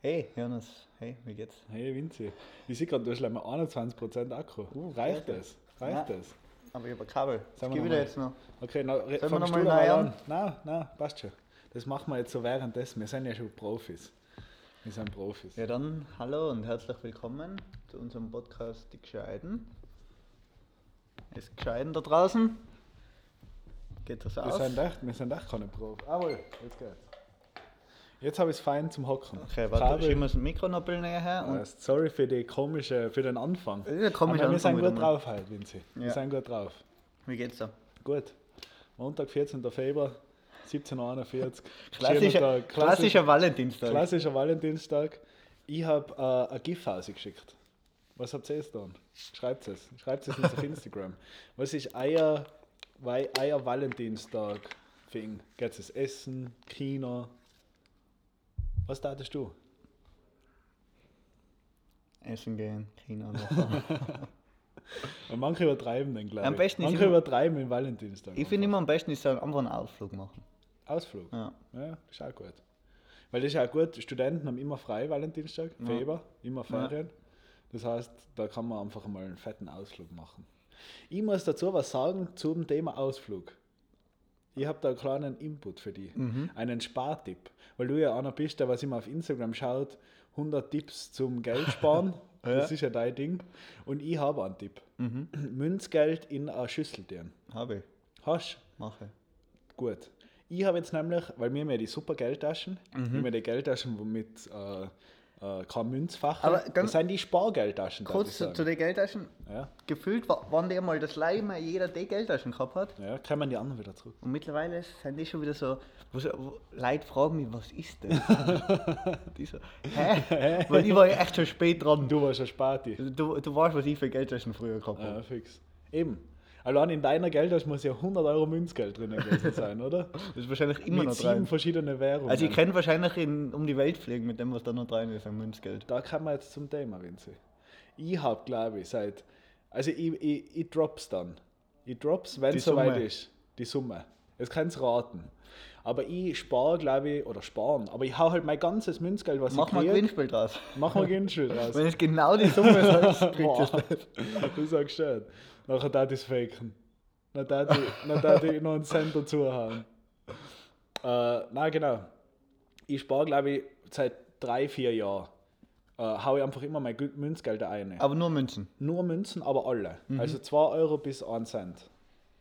Hey, Jonas. Hey, wie geht's? Hey Vinzi, ich sehe gerade, du hast leider 21% Akku. Reicht okay. das? Reicht das? Aber ich habe ein Kabel. Das wir gebe ich dir jetzt noch. Okay, na, Sollen wir fangst noch du mal mal neu an? an? Nein, nein, passt schon. Das machen wir jetzt so währenddessen. Wir sind ja schon Profis. Wir sind Profis. Ja, dann hallo und herzlich willkommen zu unserem Podcast Die Gescheiden. Ist Gescheiden da draußen? Geht das Wir aus? sind echt, wir sind echt keine Profis. Jawohl, jetzt geht's. Jetzt habe ich es fein zum Hocken. Okay, warte, Kabel- schieben wir das Mikro noch ein näher her. Äh, Und sorry für, die komische, für den Anfang. Ja, komischer Aber wir Anfang sind gut drauf halt, Vinzi. Wir Ja. sind gut drauf. wie geht's da? Gut. Montag, 14. Februar, 17.41 Klassischer, Tag. klassischer Valentinstag. Klassischer Valentinstag. Ich habe äh, ein GIF ausgeschickt. Was habt ihr jetzt dann? Schreibt es. Schreibt es uns auf Instagram. Was ist euer, euer Valentinstag? Fing? Geht es Essen, Kino? Was tatest du? Essen gehen, Kino. Und manche übertreiben den, glaube ich. Am besten manche immer- übertreiben den Valentinstag. ich finde immer am besten ist einfach einen Ausflug machen. Ausflug. Ja. Ja, ist auch gut. Weil das ist auch gut, Studenten haben immer frei Valentinstag, Ja. Februar, immer Ferien. Das heißt, da kann man einfach mal einen fetten Ausflug machen. Ich muss dazu was sagen zum Thema Ausflug. Ich habe da einen kleinen Input für dich, Mhm. einen Spartipp. Weil du ja einer bist, der was immer auf Instagram schaut, 100 Tipps zum Geld sparen. Das ist ja dein Ding. Und ich habe einen Tipp. Mhm. Münzgeld in eine Schüssel tun. Habe ich. Hast Mache. Gut. Ich habe jetzt nämlich, weil wir haben ja die super Geldtaschen, Mhm. wir haben ja die Geldtaschen wo mit äh, äh, kein Münzfach. Aber das sind die Spargeldtaschen. Kurz zu, zu den Geldtaschen. Ja, Gefühlt, wa- wann der mal das Leime jeder die Geldtaschen gehabt hat. ja, kommen die anderen wieder zurück. Und mittlerweile sind die schon wieder so, wo, so- wo Leute fragen mich, was ist das? die so, hä? Weil ich war ja echt schon spät dran. Du warst ein Spati. Du, du weißt, was ich für Geldtaschen früher gehabt habe. Ja, fix. Eben. Allein in deiner Geldtasche muss ja 100 Euro Münzgeld drin gewesen sein, oder? Das ist wahrscheinlich immer mit noch sieben drin. verschiedenen Währungen. Also ich könnte wahrscheinlich in, um die Welt fliegen mit dem, was da noch drin ist an Münzgeld. da kommen wir jetzt zum Thema, Vinzi. Ich habe, glaube ich, seit. Also ich, ich, ich drop's dann. Ich drop's, wenn es soweit ist. Die Summe. Jetzt kannst raten. Aber ich spare, glaube ich, oder sparen. Aber ich hau halt mein ganzes Münzgeld, was Mach ich mal ein krieg. Gewinnspiel draus. Mach mal Gewinnspiel draus. Wenn es genau die Summe ist, du Boah, es das sag ich schon. Nachher da das faken. Dann da ich, noch einen Cent dazu haben. Äh, nein, genau. Ich spare, glaube ich, seit drei, vier Jahren. Äh, hau ich einfach immer mein Münzgeld ein. Aber nur Münzen. Nur Münzen, aber alle. Also 2 Euro bis 1 Cent.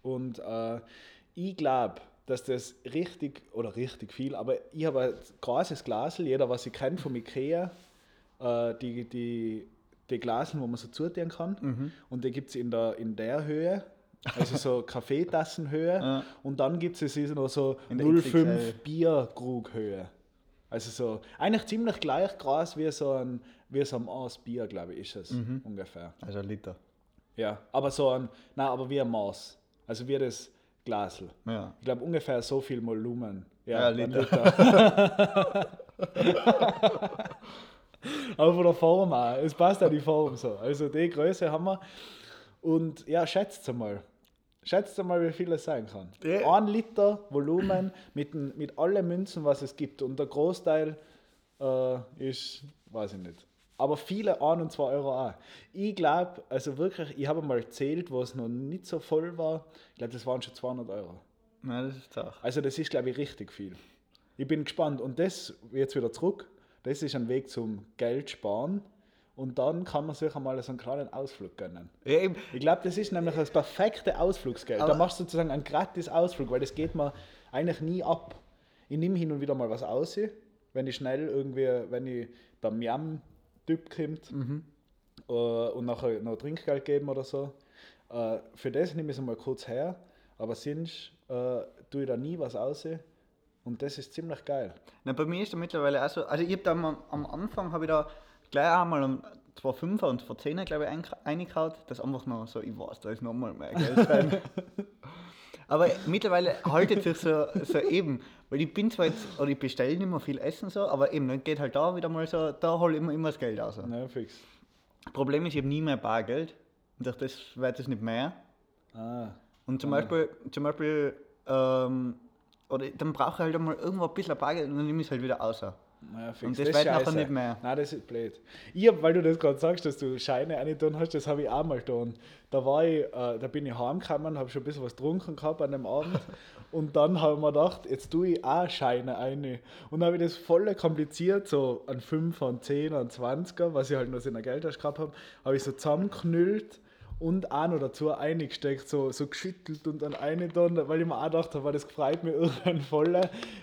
Und äh, ich glaube, dass das richtig, oder richtig viel, aber ich habe ein großes Glasel, jeder, was ich kennt vom Ikea, äh, die, die, die Glasen, wo man so zutun kann. Und die gibt es in der, in der Höhe, also so Kaffeetassenhöhe. Ja. Und dann gibt es noch so In der 0,5 XXL. Bierkrughöhe. Also so, eigentlich ziemlich gleich groß wie so ein, wie so ein Maß Bier, glaube ich, ist es ungefähr. Also ein Liter. Ja, aber so ein, nein, aber wie ein Maß. Also wie das Glasel. Ja. Ich glaube ungefähr so viel Volumen. Ja, ein Liter. aber von der Form auch. Es passt auch die Form so. Also die Größe haben wir. Und ja, schätzt mal. Schätzt mal, wie viel es sein kann. Ja. Ein Liter Volumen mit, mit allen Münzen, was es gibt. Und der Großteil äh, ist, weiß ich nicht. Aber viele 1 und 2 Euro auch. Ich glaube, also wirklich, ich habe mal gezählt, wo es noch nicht so voll war. Ich glaube, das waren schon 200 Euro. Nein, das ist Sache. Also das ist, glaube ich, richtig viel. Ich bin gespannt. Und das, jetzt wieder zurück, das ist ein Weg zum Geld sparen. Und dann kann man sich einmal so einen kleinen Ausflug gönnen. Eben. Ich glaube, das ist nämlich das perfekte Ausflugsgeld. Aber- da machst du sozusagen einen gratis Ausflug, weil das geht mir eigentlich nie ab. Ich nehme hin und wieder mal was aus, wenn ich schnell irgendwie, wenn ich beim Miam-Typ kommt Mhm. äh, und nachher noch Trinkgeld geben oder so. Äh, für das nehme ich es mal kurz her, aber sonst äh, tue ich da nie was aus. Und das ist ziemlich geil. Na, bei mir ist da mittlerweile auch so, also ich habe da am, am Anfang habe ich da gleich einmal um 2,5er und 2,10er glaube ich einge- eingehaut, das einfach noch so, ich weiß, da ist nochmal mehr Geld drin. Aber mittlerweile haltet sich so, so eben, weil ich bin zwar jetzt, oder ich bestelle nicht mehr viel Essen so, aber eben, dann geht halt da wieder mal so, da hole ich immer, immer das Geld raus. Na, fix. Problem ist, ich habe nie mehr Bargeld und durch das wird es nicht mehr. Ah, Und zum Beispiel, zum Beispiel ähm, oder dann brauche ich halt einmal irgendwo ein bisschen Bargeld und dann nehme ich es halt wieder außer. Naja, fix. Und das ist wird nachher nicht mehr. Nein, das ist blöd. Ich hab, weil du das gerade sagst, dass du Scheine rein hast, das habe ich auch mal getan. Da war ich, äh, da bin ich heimgekommen, habe schon ein bisschen was getrunken gehabt an dem Abend. Und dann habe ich mir gedacht, jetzt tue ich auch Scheine rein. Und dann habe ich das voll kompliziert, so an 5, an 10, an 20er, was ich halt noch in der Geldtasche gehabt habe, habe ich so zusammengeknüllt und auch noch dazu eingesteckt, so, so geschüttelt und dann eine dann, weil ich mir auch gedacht habe, das gefreut mir irgendwann voll.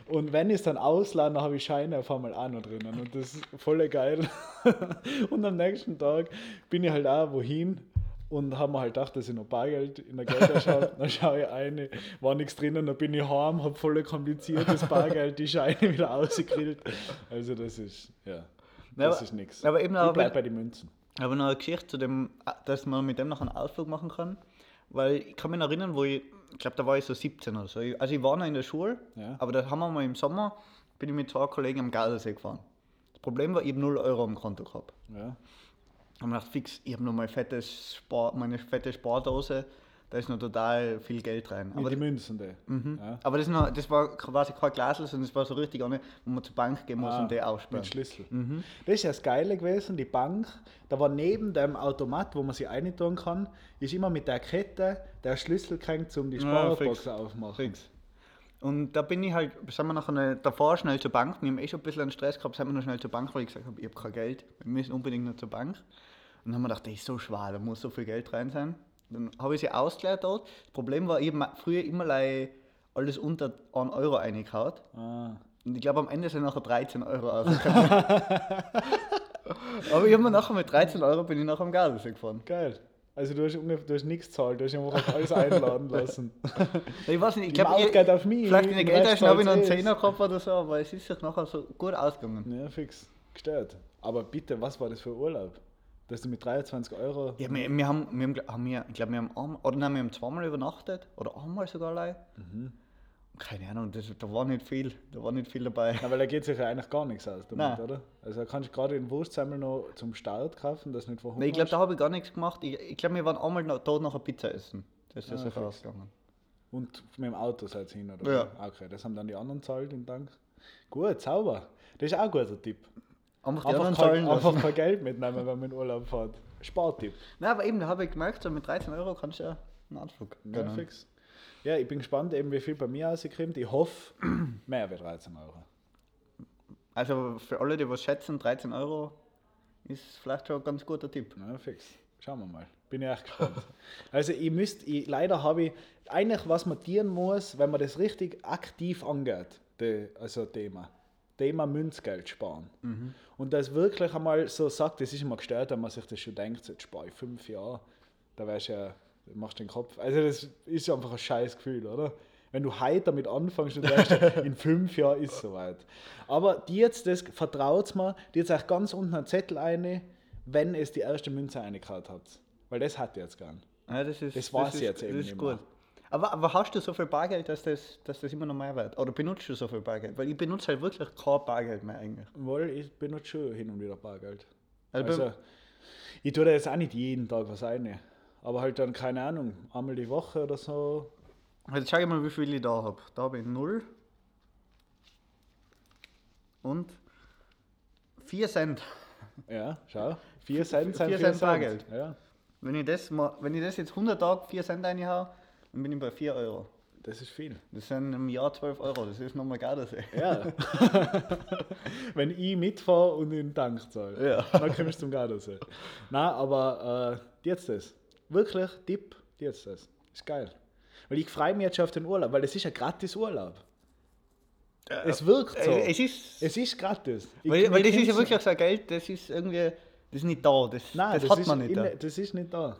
Und wenn ich es dann auslade, dann habe ich Scheine auf einmal auch noch drinnen. Und das ist voll geil. und am nächsten Tag bin ich halt auch wohin und habe mir halt gedacht, dass ich noch Bargeld in der Geldtasche habe. Dann schaue ich eine, war nichts drinnen, dann bin ich heim, habe voll kompliziertes Bargeld, die Scheine wieder ausgegrillt. Also das ist, ja, das aber- ist nichts. aber eben ich bleib bei den Münzen. Aber noch eine Geschichte zu dem, dass man mit dem noch einen Ausflug machen kann. Weil ich kann mich erinnern, wo ich, ich glaube, da war ich so 17 oder so. Also ich war noch in der Schule, Ja. aber da haben wir mal im Sommer, bin ich mit zwei Kollegen am Gardasee gefahren. Das Problem war, ich habe 0 Euro am Konto gehabt. Ja. Und ich dachte, fix, ich habe noch mein fettes Spar, meine fette Spardose, da ist noch total viel Geld rein. Mit Aber, die Münzen, die. mhm. Ja. aber das, noch, das war quasi kein Glasl, sondern das war so richtig eine, wo man zur Bank gehen muss Ah, und die Mit aussperren. Schlüssel. Mhm. Das ist ja das Geile gewesen, die Bank, da war neben dem Automat, wo man sich reintun kann, ist immer mit der Kette der Schlüssel gehängt, um die Ja, Sparbox fix. aufzumachen. Fix. Und da bin ich halt, sind wir nachher davor schnell zur Bank, wir haben eh schon ein bisschen einen Stress gehabt, sind wir noch schnell zur Bank, weil ich gesagt habe, ich habe kein Geld, wir müssen unbedingt noch zur Bank. Und dann haben wir gedacht, das ist so schwer, da muss so viel Geld rein sein. Dann habe ich sie ausgeleert dort. Das Problem war, ich habe früher immer alles unter 1 Euro reingehauen. Ah. Und ich glaube, am Ende sind nachher 13 Euro rausgekommen. Aber ich habe mir nachher mit 13 Euro bin ich nachher am Gardasee gefahren. Geil. Also du hast, du hast nichts gezahlt, du hast einfach alles einladen lassen. Ich weiß nicht, ich glaube, geht auf mich, vielleicht in der Geldtasche habe ich noch einen eh. Zehner gehabt oder so, aber es ist sich nachher so gut ausgegangen. Ja, fix. Gestört. Aber bitte, was war das für Urlaub? Dass du mit 23 Euro. Ja, wir, wir haben, wir haben, wir, ich glaube, wir haben einmal, oder nein, wir haben zweimal übernachtet oder einmal sogar allein. Mhm. Keine Ahnung, das, da war nicht viel, da war nicht viel dabei. Ja, weil da geht sich ja eigentlich gar nichts aus damit, Nein. oder? Also da kannst du gerade den Wurstsammel noch zum Start kaufen, das nicht verhungern. Nein, ich glaube, da habe ich gar nichts gemacht. Ich, ich glaube, wir waren einmal noch, dort noch eine Pizza essen. Das ist Ah, sicher fix. ausgegangen. Und mit dem Auto seid ihr hin, oder? Ja. Okay, das haben dann die anderen zahlt im Dank. Gut, sauber. Das ist auch ein guter Tipp. Einfach Einfach, kein, einfach kein Geld mitnehmen, wenn man in Urlaub fährt. Spartipp. Nein, aber eben, da habe ich gemerkt, so mit 13 Euro kannst du ja einen Anflug. Ja, fix. Ja, ich bin gespannt, eben wie viel bei mir rauskommt. Ich hoffe, mehr wie 13 Euro. Also für alle, die was schätzen, 13 Euro ist vielleicht schon ein ganz guter Tipp. Na, fix. Schauen wir mal. Bin ich echt gespannt. also, ich müsste, ich, leider habe ich, eigentlich, was man tieren muss, wenn man das richtig aktiv angeht, die, also Thema, Thema Münzgeld sparen. Und das wirklich einmal so sagt, das ist immer gestört, wenn man sich das schon denkt, jetzt spare ich fünf Jahre, da wärst du ja, machst den Kopf. Also, das ist einfach ein scheiß Gefühl, oder? Wenn du heute damit anfängst und denkst, in fünf Jahren ist es soweit. Aber die jetzt, das vertraut mir, die jetzt auch ganz unten einen Zettel eine, wenn es die erste Münze eingekaut hat. Weil das hat ihr jetzt gern. Ja, das ist, Das war's ist, jetzt eben Das ist gut. mehr. Aber, aber hast du so viel Bargeld, dass das, dass das immer noch mehr wird? Oder benutzt du so viel Bargeld? Weil ich benutze halt wirklich kein Bargeld mehr eigentlich. Weil ich benutze schon hin und wieder Bargeld. Also, Also, ich tue da jetzt auch nicht jeden Tag was rein. Aber halt dann, keine Ahnung, einmal die Woche oder so. Jetzt schau ich mal, wie viel ich da habe. Da habe ich 0 und 4 Cent. Ja, schau. 4 Cent sind Vier 4 Cent Cent. Bargeld. Ja, Wenn ich das, mal, wenn ich das jetzt 100 Tage 4 Cent reinhaue, dann bin ich bei 4 Euro. das ist viel. Das sind im Jahr 12 Euro, das ist nochmal Gardasee. Ja. Wenn ich mitfahre und in den Tank zahle, Ja. dann kommst du zum Gardasee. Nein, aber äh, jetzt das. Wirklich, Tipp, jetzt das. Ist geil. Weil ich freue mich jetzt schon auf den Urlaub, weil es ist ein gratis Urlaub. Es wirkt so. Äh, Es ist, Es ist gratis. Ich- weil, weil das ist ja wirklich so ein Geld, das ist irgendwie, das ist nicht da, das, Nein, das, hat ist man nicht. in- Da. Das ist nicht da.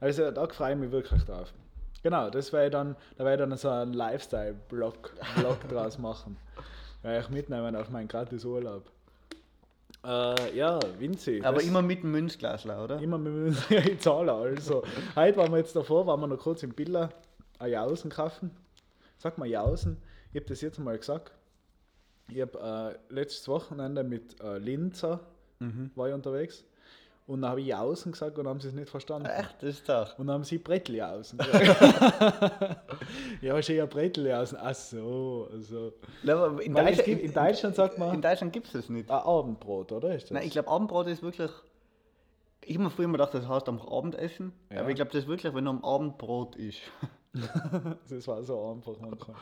Also da freue ich mich wirklich drauf. Genau, das ich dann, da werde ich dann so einen Lifestyle-Blog Blog draus machen. Werde ich mitnehmen auf meinen gratis Urlaub. Äh, ja, Vinci. Aber immer mit dem Münzglasler, oder? immer mit dem ja, ich zahle also. Heute waren wir jetzt davor, waren wir noch kurz im Billa ein Jausen kaufen. Sag mal Jausen, ich habe das jetzt mal gesagt. Ich habe äh, letztes Wochenende mit äh, Linzer Mhm. war ich unterwegs Und dann habe ich Jausen gesagt und haben sie es nicht verstanden. Echt, das ist doch. Und dann haben sie Brettljausen gesagt. ja, ist eher Brettljausen. Ach so, also. Ja, aber in, Deutschland, gibt, in Deutschland sagt man in Deutschland gibt es das nicht. ein Abendbrot, oder? Ist das? Nein, ich glaube, Abendbrot ist wirklich. Ich habe mir früher immer gedacht, das heißt am Abendessen. Ja. Aber ich glaube, das ist wirklich, wenn am Abend Brot isst. das war so einfach manchmal.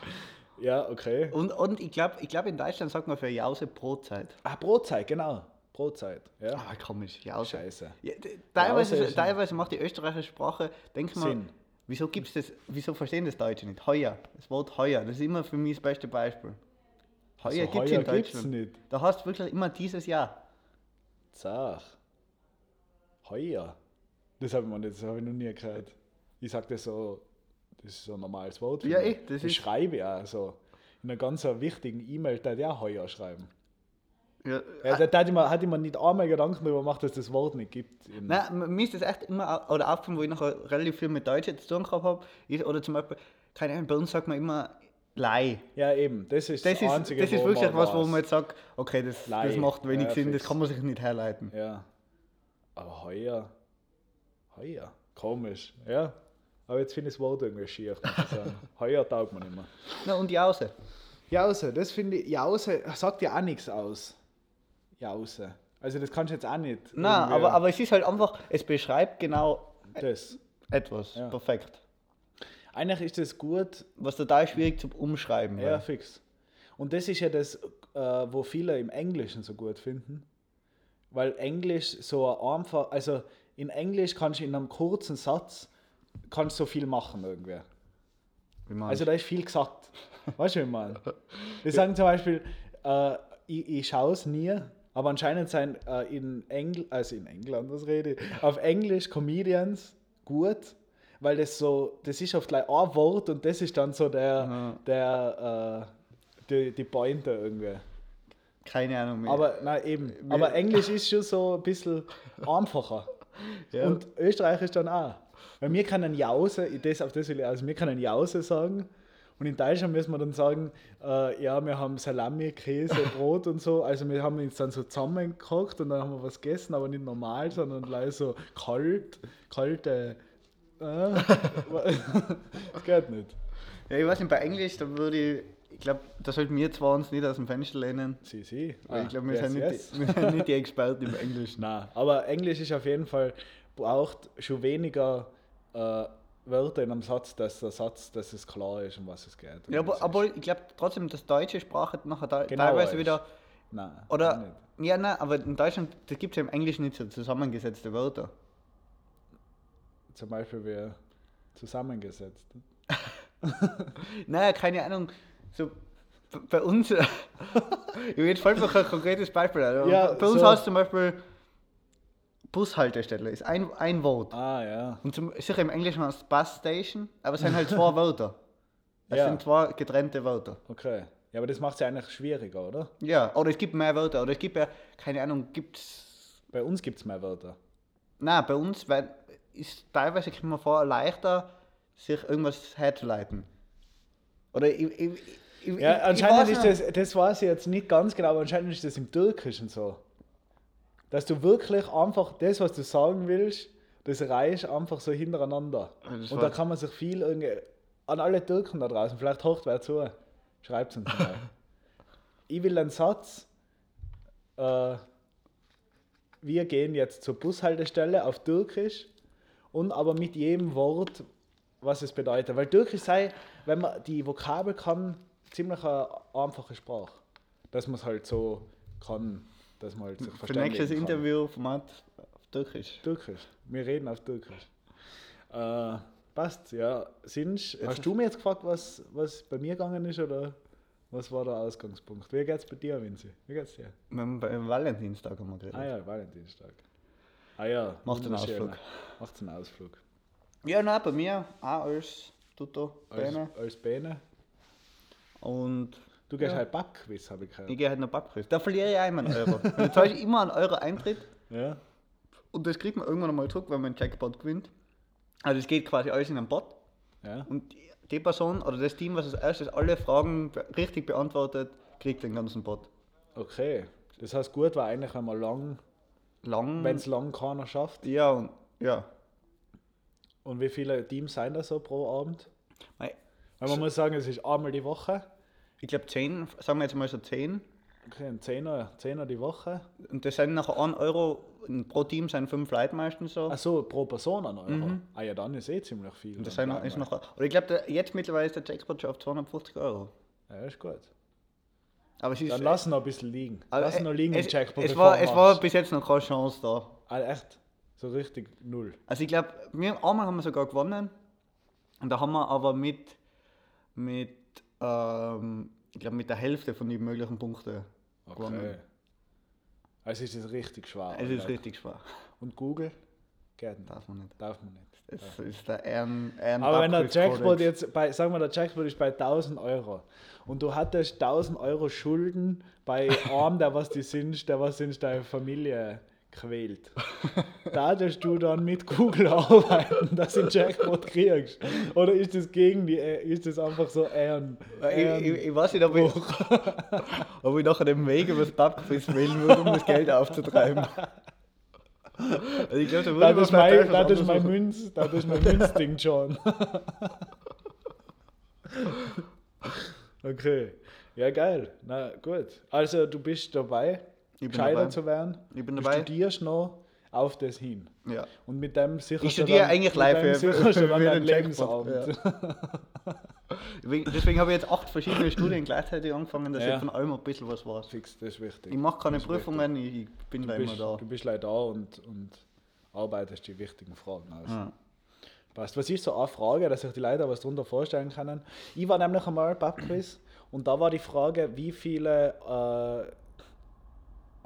Ja, okay. Und, und ich glaube, ich glaub, in Deutschland sagt man für Jause Brotzeit. Ah, Brotzeit, genau. Brotzeit. Ja. Ah, komisch, Jause. Scheiße. Ja, teilweise, Jause ist- teilweise macht die österreichische Sprache, denk mal, Sinn. wieso gibt's das, wieso verstehen das Deutsche nicht? Heuer, das Wort heuer, das ist immer für mich das beste Beispiel. Heuer Also, gibt's heuer in Deutschland. nicht. Da hast du wirklich immer dieses Jahr. Sag. Heuer. Das habe ich, mir nicht- das hab ich noch nie gehört. Ich sage das so, das ist so ein normales Wort. Ja, mich. eh, das ich ist- schreibe ja so. In einer ganz wichtigen E-Mail, da der Heuer schreiben. Ja, Ja, da, hatte, ich ich mir nicht einmal Gedanken darüber gemacht, dass das Wort nicht gibt. In, Nein, mir ist das echt immer, oder aufgefallen, wo ich noch relativ viel mit Deutsch zu tun gehabt habe, ist- oder zum Beispiel, keine Ahnung, bei uns sagt man immer Lei. ja, eben. Das ist Das das, ist, Einzige, das ist wirklich was, wo man jetzt sagt, okay, das, das macht wenig Ja, Sinn, fix. das kann man sich nicht herleiten. Ja. Aber heuer. Heuer. Komisch. Ja. Aber jetzt finde ich das Wort irgendwie schier. heuer taugt man mehr. Na, und Jause. Jause, das finde ich, Jause sagt ja auch nichts aus. Jause. Also das kannst du jetzt auch nicht. Nein, aber, aber es ist halt einfach, es beschreibt genau Das. etwas. Ja. Perfekt. Eigentlich ist das gut, Was total schwierig zum Umschreiben ja, war. fix. Und das ist ja das, äh, wo viele im Englischen so gut finden. Weil Englisch so einfach, also in Englisch kannst du in einem kurzen Satz kannst so viel machen irgendwie. Also da ist viel gesagt. Weißt du, wie ich meine? Die sagen zum Beispiel, äh, ich, ich schaue es nie, aber anscheinend sind äh, in, Engl also in England, was rede ich, auf Englisch Comedians gut, weil das so, das ist oft gleich ein Wort und das ist dann so der, der äh, die, die Pointe irgendwie. Keine Ahnung mehr. Aber nein, eben. Aber Englisch ist schon so ein bisschen einfacher. Ja. Und Österreichisch dann auch. Weil wir können Jause, ich- das, auf das will ich, also wir können Jause sagen. Und in Deutschland müssen wir dann sagen, äh, ja, wir haben Salami, Käse, Brot und so. Also wir haben uns dann so zusammengekocht und dann haben wir was gegessen, aber nicht normal, sondern gleich so kalt, kalte. Äh, das geht nicht. ja, ich weiß nicht, bei Englisch, da würde ich, ich glaube, da sollten wir zwar uns nicht aus dem Fenster lehnen, Sie, sie. Ah, ich glaube, wir, yes, sind nicht yes. die- wir sind nicht die Experten im Englischen. Nein, aber Englisch ist auf jeden Fall, braucht schon weniger äh, Wörter in einem Satz, dass der Satz, dass es klar ist, um was es geht. Ja, aber, aber ich glaube trotzdem, dass deutsche Sprache nachher da, Genauer teilweise ist. wieder. Nein, Oder. nicht. Ja, nein, aber in Deutschland, gibt es ja im Englischen nicht so zusammengesetzte Wörter. Zum Beispiel wir zusammengesetzt. Naja, keine Ahnung. So, bei uns. ich will jetzt voll noch ein konkretes Beispiel. Ja, bei uns so. heißt zum Beispiel Bushaltestelle, ist ein, ein Wort. Ah, ja. Und zum, sicher im Englischen heißt es Bus Station, aber es sind halt zwei Wörter. Es Ja. sind zwei getrennte Wörter. Okay. Ja, aber das macht es ja eigentlich schwieriger, oder? Ja, oder es gibt mehr Wörter. Oder es gibt ja, keine Ahnung, gibt's. Bei uns gibt es mehr Wörter. Nein, bei uns weil, ist teilweise kommt mir vor, leichter, sich irgendwas herzuleiten. Oder ich. ich, ich Ja, anscheinend ist das, das weiß ich jetzt nicht ganz genau, aber anscheinend ist das im Türkischen so. Dass du wirklich einfach das, was du sagen willst, das reicht einfach so hintereinander. Das Und da kann man sich viel irgendwie, an alle Türken da draußen, vielleicht hört wer zu, schreibt es uns mal. ich will einen Satz, äh, wir gehen jetzt zur Bushaltestelle auf Türkisch und aber mit jedem Wort, was es bedeutet. Weil Türkisch sei, wenn man die Vokabel kann, ziemlich eine einfache Sprache. Dass man es halt so kann, dass man halt sich Für verständigen nächstes kann. Interview Format auf Türkisch. Türkisch. Wir reden auf Türkisch. Äh, passt, ja. Sinsch, hast du mir jetzt gefragt, was, was bei mir gegangen ist oder was war der Ausgangspunkt? Wie geht's bei dir, Vinzi? Wie geht's dir? Beim Valentinstag haben wir geredet. Ah ja, Valentinstag. Ah ja. Macht einen. Ausflug. Macht einen Ausflug. Ja, nein, bei mir auch als Tuto, Als, Beine. als Bene. Und Du gehst Ja. halt Backquiz, habe ich gehört. ich gehe halt noch Backpreis. Da verliere ich einmal einen Euro. Jetzt zahle ich immer einen Euro Eintritt Ja. und das kriegt man irgendwann einmal zurück, wenn man einen Jackpot gewinnt. Also es geht quasi alles in einen Bot Ja. und die- Person oder das Team, was als erstes alle Fragen richtig beantwortet, kriegt den ganzen Bot. Okay. Das heißt, gut war eigentlich, wenn man lang lang. wenn es lang keiner schafft. ja, und, ja. Und wie viele Teams sind da so pro Abend? Mei, Weil man muss sagen, es ist einmal die Woche. Ich glaube 10, sagen wir jetzt mal so 10. Okay, ein Zehner, Zehner die Woche. Und das sind nachher 1 Euro, pro Team sind 5 Leute meistens so. Achso, pro Person ein Euro. Ah ja, dann ist eh ziemlich viel. Und das sind, ist noch, oder ich glaube, jetzt mittlerweile ist der Jackpot schon auf 250 Euro. Ja, ist gut. Aber es ist. Dann lass noch ein bisschen liegen. aber Lass noch liegen es, im Jackpot. Es war, es war bis jetzt noch keine Chance da. Ah, echt? So richtig null. Also ich glaube, wir einmal haben wir sogar gewonnen. Und da haben wir aber mit, mit ähm, ich glaube, mit der Hälfte von den möglichen Punkten gewonnen. Okay. Also ist es richtig schwer. Es ist oder? richtig schwer. Und Google? Nicht. Darf man nicht. Darf man nicht. Das ist der Ehren, Ehren Aber wenn der. Jackpot jetzt bei, sagen wir, der Jackpot ist bei 1000 Euro und du hattest 1000 Euro Schulden bei einem, der was die sind, der was sind deine Familie quält. Da darfst du dann mit Google arbeiten, dass du den Jackpot kriegst. Oder ist das gegen die, äh, ist das einfach so Ehren? Ich, ich, ich weiß nicht, ob ich, ob ich nachher den Weg über das Pubquiz wählen würde, um das Geld aufzutreiben. Also ich glaube, da würde Das ist mein, das ist mein Münz, das ist mein Münzding schon. okay. Ja, geil. Na gut. Also du bist dabei, gescheiter dabei. zu werden. Ich bin du dabei. studierst noch auf das hin. Ja. Und mit dem sicherst Ich du studiere dann- eigentlich live für- du den Lebensabend. Deswegen deswegen habe ich jetzt acht verschiedene Studien gleichzeitig angefangen, dass Ja. ich von allem ein bisschen was weiß. Fix, das ist wichtig. Ich mache keine Prüfungen, ich, ich bin da Du immer da. du bist leider da und, und arbeitest die wichtigen Fragen aus. Ja. Passt. Was ist so eine Frage, dass sich die Leute was darunter vorstellen können? Ich war nämlich einmal Pubquiz und da war die Frage, wie viele äh,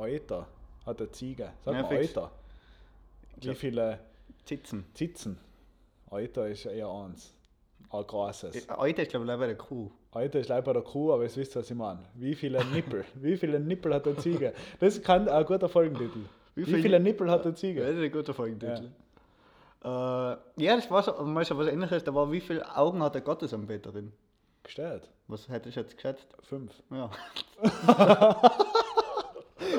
Euter hat der Ziege? Sag mal. Euter. Wie viele Sitzen. Zitzen? Euter ist eher eins. Ein großes. Heute ist glaube ich leider der Kuh. Euter ist leider der Kuh, aber ihr wisst, was ich meine. Wie viele Nippel? wie viele Nippel hat der Ziege? Das kann ein guter Folgentitel. Wie, viel- viele Nippel hat der Ja, Ziege? das ist ein guter Folgentitel. Ja, äh, ja das war so, mal so was ähnliches, da war wie viele Augen hat der Gottesanbeterin? Gestellt. Was hättest du jetzt geschätzt? Fünf. Ja.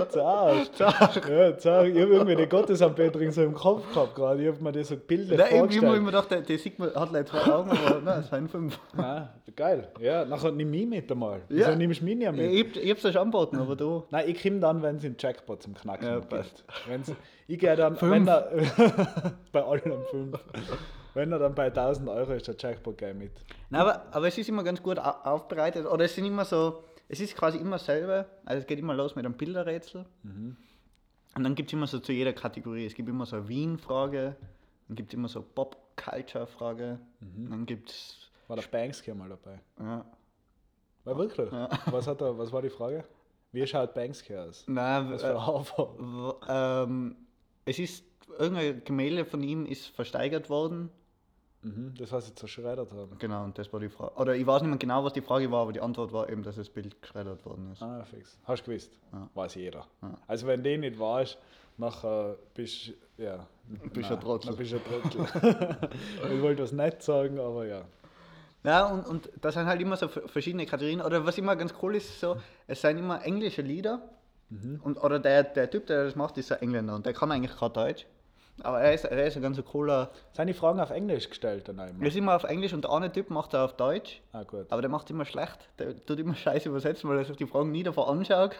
Zarsch. Ja, zarsch. Ich habe irgendwie die Gottesanbeterin so im Kopf gehabt gerade. Ich habe mir das so bildlich Nein, irgendwie habe ich vorgestellt. mir gedacht, der, der sieht man, hat leider zwei Augen, aber nein, es sind fünf. Ja, geil. Ja, nachher nimm mich mit einmal. Ja. Wieso nimmst du mich nicht mit? Ich, ich hab's euch angeboten, aber du. Nein, ich komme dann, wenn es im Jackpot zum Knacken Ja, passt. Wenn's, ich gehe dann, Fünf. wenn er, bei allen fünf. Wenn er dann bei 1000 Euro ist, der Jackpot geil mit. Nein, aber, aber es ist immer ganz gut au- aufbereitet. Oder es sind immer so, es ist quasi immer selber. Also es geht immer los mit einem Bilderrätsel. Mhm. Und dann gibt es immer so zu jeder Kategorie. Es gibt immer so eine Wien-Frage, dann gibt es immer so Pop-Culture-Frage, Mhm. dann gibt es. War der Banksy mal dabei? Ja, War wirklich? Was, hat er, was war die Frage? Wie schaut Banksy aus? nein, Was äh, für w- ähm, es ist, irgendein Gemälde von ihm ist versteigert worden. Mhm, das, was sie zerschreddert haben. Genau, und das war die Frage. Oder ich weiß nicht mehr genau, was die Frage war, aber die Antwort war eben, dass das Bild geschreddert worden ist. Ah, fix. Hast du gewusst? Ja. Weiß jeder. Ja. Also wenn den nicht weißt, nachher bist du, ja. Bist du ein Trottel. Dann bist ein Trottel. ich wollte was nett sagen, aber ja. Ja, und, und da sind halt immer so verschiedene Kategorien. Oder was immer ganz cool ist, so, es sind immer englische Lieder. Und, oder der, der Typ, der das macht, ist ein Engländer und der kann eigentlich kein Deutsch. Aber er ist, er ist ein ganz cooler. Sind die Fragen auf Englisch gestellt dann einmal? ist immer auf Englisch und der eine Typ macht er auf Deutsch. Ah, gut. Aber der macht immer schlecht. Der tut immer scheiße übersetzen, weil er sich die Fragen nie davor anschaut.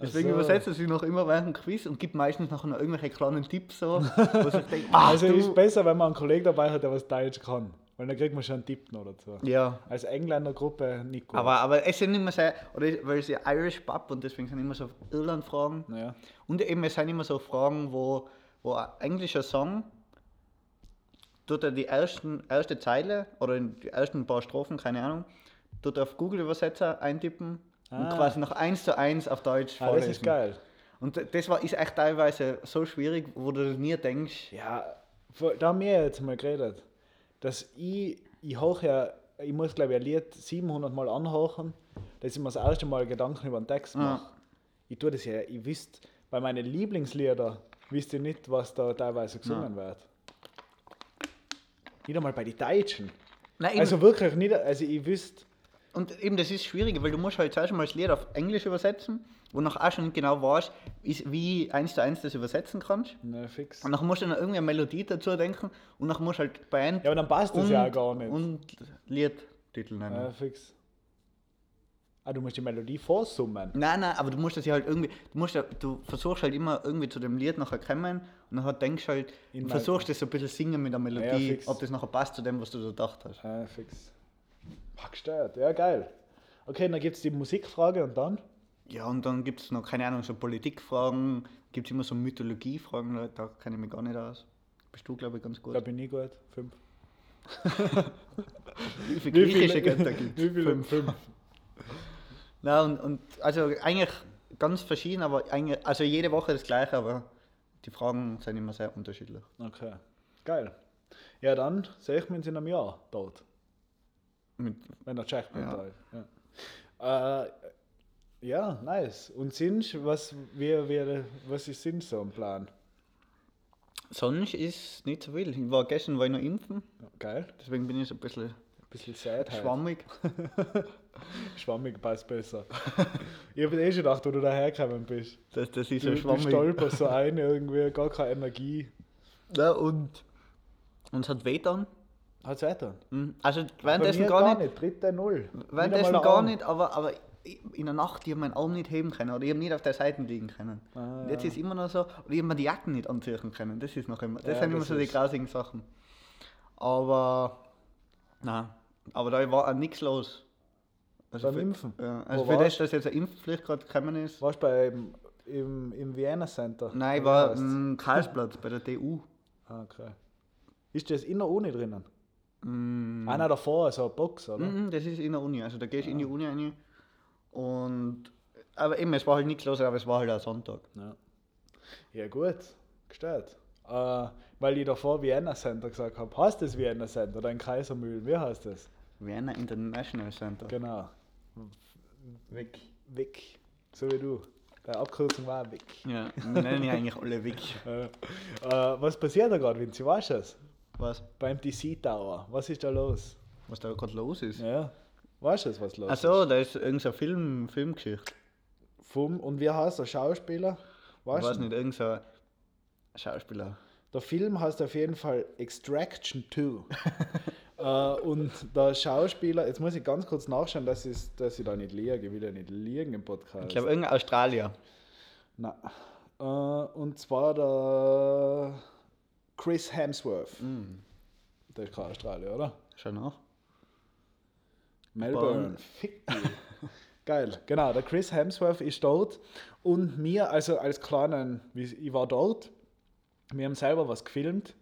Deswegen so. übersetzt er sie noch immer während dem Quiz und gibt meistens noch irgendwelche kleinen Tipps so, wo sich ah, Also du. ist besser, wenn man einen Kollegen dabei hat, der was Deutsch kann. Weil dann kriegt man schon einen Tipp noch dazu. Ja, Als Engländergruppe nicht gut. aber, aber es sind immer sehr, oder weil es ja Irish Pub und deswegen sind immer so Irland-Fragen. naja. Und eben, es sind immer so Fragen, wo, wo ein englischer Song, tut er die ersten, erste Zeile oder die ersten paar Strophen, keine Ahnung, tut er auf Google-Übersetzer eintippen und Ah. quasi noch eins zu eins auf Deutsch Ah, vorlesen. das ist geil. Und das war, ist echt teilweise so schwierig, wo du nie denkst, Ja, da haben wir jetzt mal geredet, dass ich, ich hoch ja, ich muss glaube ich ein Lied 700 Mal anhören, dass ich mir das erste Mal Gedanken über den Text mache. Ich tue das ja, ich wisst, bei meinen Lieblingslieder wisst ihr nicht, was da teilweise gesungen wird. Nicht einmal bei den Deutschen. Nein, Also wirklich nicht, also ich wüsste, Und eben das ist schwieriger, weil du musst halt zuerst mal das Lied auf Englisch übersetzen, wo noch auch schon genau weißt, ist, wie eins zu eins das übersetzen kannst. Na, fix. Und dann musst du noch irgendwie eine Melodie dazu denken und dann musst du halt Band Ja, aber dann passt das und, ja auch gar nicht. und Liedtitel nennen. Ja, fix. Ah, du musst die Melodie vorsummen. Nein, nein, aber du musst das ja halt irgendwie, du musst ja, du versuchst halt immer irgendwie zu dem Lied nachher kommen und dann halt denkst halt, In du mein- versuchst das so ein bisschen singen mit der Melodie, fix. ob das nachher passt zu dem, was du da gedacht hast. Ja, fix. Pack gestört. Ja, geil. Okay, dann gibt es die Musikfrage und dann? Ja, und dann gibt es noch, keine Ahnung, so Politikfragen, gibt es immer so Mythologiefragen, da- da kenne ich mich gar nicht aus. Bist du, glaube ich, ganz gut. Da bin ich gut. Fünf. Wie viele griechische Götter gibt Wie viele? Fünf. Fünf. Na, und, und also eigentlich ganz verschieden, aber eigentlich, also jede Woche das gleiche, aber die Fragen sind immer sehr unterschiedlich. Okay. Geil. Ja, dann sehe ich mich in einem Jahr dort. Mit, Wenn der Checkpoint Ja. da ist. Ja. Äh, ja, nice. Und sind was, wie, wie, was ist sind so ein Plan? sonst ist nicht so viel. Ich war gestern war ich noch impfen, Ja, geil. deswegen bin ich so ein bisschen bisschen sad halt. schwammig. Schwammig passt besser. ich habe eh schon gedacht, wo du dahergekommen bist. Das, das ist Du, so du schwammig. stolperst so ein, irgendwie, gar keine Energie. Ja, und, und es hat weh dann. Hat es weiter? Mhm. Also währenddessen mir gar, nicht. Dritte Null. Währenddessen gar Arm. nicht, aber, aber in der Nacht, ich habe meinen Arm nicht heben können oder ich habe nicht auf der Seite liegen können. Ah, jetzt ja. ist immer noch so, oder ich habe mir die Jacken nicht anziehen können. Das ist noch immer, das Ja, sind immer das so die grausigen Sachen. Aber, nein, aber da war auch nichts los. Also Beim für, Impfen? Ja, also Wo für das, dass jetzt eine Impfpflicht gerade gekommen ist. Warst du beim, im, im Vienna Center? Nein, ich war im Karlsplatz bei der TU. Ah, okay. Ist das in der Uni drinnen? Mm, Einer davor, so eine Box, oder? Mhm, das ist in der Uni, also da gehst du in die Uni rein. Und, aber eben, es war halt nichts los, aber es war halt auch Sonntag. Ja. Ja, gut, gestellt. Äh, weil ich davor Vienna Center gesagt habe. Heißt das Vienna Center oder in Kaisermühlen? Wie heißt das? Vienna International Center. Genau. Weg. Wick. So wie du. Die Abkürzung war Wick. Ja, wir nennen ja eigentlich alle Weg. Äh, was passiert da gerade, Vinzi? Weißt du es? Was? Beim DC Tower. Was ist da los? Was da gerade los ist? Ja. Weißt du, was los Achso, ist? da ist irgendeine Film, Filmgeschichte. Vom, und wie heißt der Schauspieler? Ich Weißt weiß du? nicht, irgendein Schauspieler. Der Film heißt auf jeden Fall Extraction 2. äh, und der Schauspieler, jetzt muss ich ganz kurz nachschauen, dass, ich, dass ich da nicht liege, ich will ja nicht liegen im Podcast. Ich glaube, irgendein Australier. Nein. Äh, und zwar der Chris Hemsworth. Der ist kein Australier, oder? Schau nach. Melbourne. Fick. Geil, genau. Der Chris Hemsworth ist dort und mir, also als kleinen, ich war dort, wir haben selber was gefilmt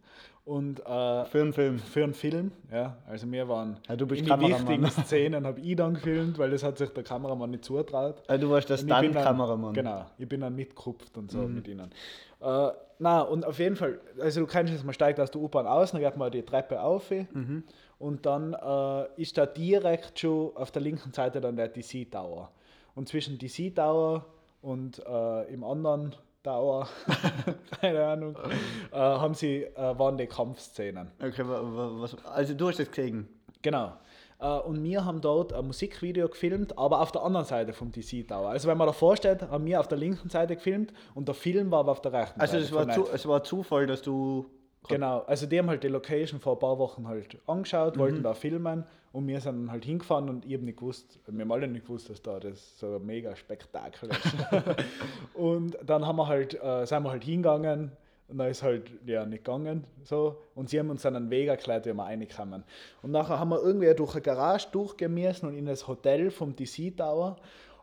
und äh, Für einen Film. für einen Film, ja, also wir waren Ja, du bist in die Kameramann. wichtigen Szenen habe ich dann gefilmt, weil das hat sich der Kameramann nicht zutraut. Also du warst der bin dann- Stunt-Kameramann. Genau, ich bin dann mitgerupft und Mhm. so mit ihnen. Äh, na und auf jeden Fall, also du kennst es, man steigt aus der U-Bahn aus, dann geht man die Treppe auf Mhm. und dann äh, ist da direkt schon auf der linken Seite dann der DC Tower. Und zwischen DC Tower und äh, im anderen Tower, keine Ahnung, äh, haben sie, äh, waren die Kampfszenen. Okay, wa- wa- was, also du hast das gesehen. Genau. Äh, Und wir haben dort ein Musikvideo gefilmt, aber auf der anderen Seite vom DC Tower. Also wenn man davor steht, haben wir auf der linken Seite gefilmt und der Film war aber auf der rechten Also Seite. Netflix. es war Zufall, dass du... Genau, also die haben halt die Location vor ein paar Wochen halt angeschaut, Mhm. wollten da filmen und wir sind dann halt hingefahren und ich habe nicht gewusst, wir haben alle nicht gewusst, dass da das so ein mega Spektakel ist. und dann haben wir halt, äh, sind wir halt hingegangen und dann ist halt ja nicht gegangen so und sie haben uns dann einen Weg erklärt, wie wir reinkommen. Und nachher haben wir irgendwie durch eine Garage durchgemessen und in das Hotel vom DC Tower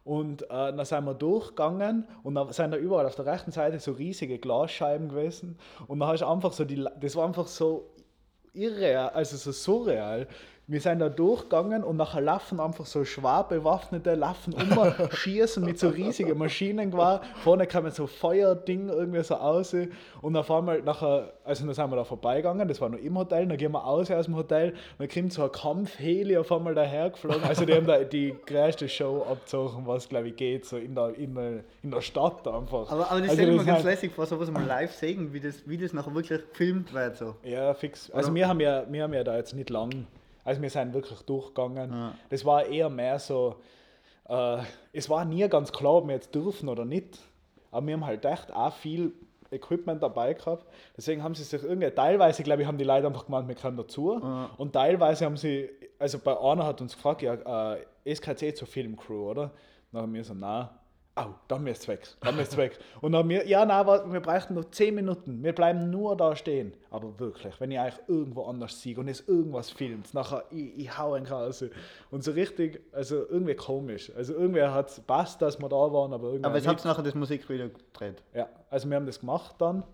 und äh, dann sind wir durchgegangen und dann sind da überall auf der rechten Seite so riesige Glasscheiben gewesen. Und dann hast du einfach so die, das war einfach so irreal, also so surreal. Wir sind da durchgegangen und nachher laufen einfach so schwer bewaffnete, laufen um, schießen mit so riesigen Maschinen. Vorne kam so Feuerding irgendwie so aus. Und auf einmal nachher, also dann sind wir da vorbeigegangen, das war noch im Hotel, dann gehen wir aus aus dem Hotel, dann kommt so ein Kampfheli auf einmal dahergeflogen. Also die haben da die größte Show abgezogen, was glaube ich geht, so in der, in der, in der Stadt einfach. Aber, aber das Also stelle ich mir ganz lässig vor, sowas mal live sehen, wie das, wie das nachher wirklich gefilmt wird. So. Ja, fix. Also wir haben ja, wir haben ja da jetzt nicht lang Also wir sind wirklich durchgegangen. Ja. Das war eher mehr so, äh, es war nie ganz klar, ob wir jetzt dürfen oder nicht. Aber wir haben halt echt auch viel Equipment dabei gehabt. Deswegen haben sie sich irgendwie, teilweise glaube ich, haben die Leute einfach gemeint, wir können dazu. Ja. Und teilweise haben sie, also bei einer hat uns gefragt, ja, äh, SKC zur Filmcrew, oder? Dann haben wir so, nein. Au, dann müsst ihr weg, dann müsst ihr weg. Und dann wir, ja, nein, wir brauchen noch 10 Minuten, wir bleiben nur da stehen. Aber wirklich, wenn ich euch irgendwo anders sehe und es irgendwas filmt, nachher, ich, ich hau einen raus. Und so richtig, also irgendwie komisch. Also irgendwie hat es passt, dass wir da waren, aber irgendwie Aber jetzt habt ihr nachher das Musikvideo gedreht. Ja, also wir haben das gemacht dann,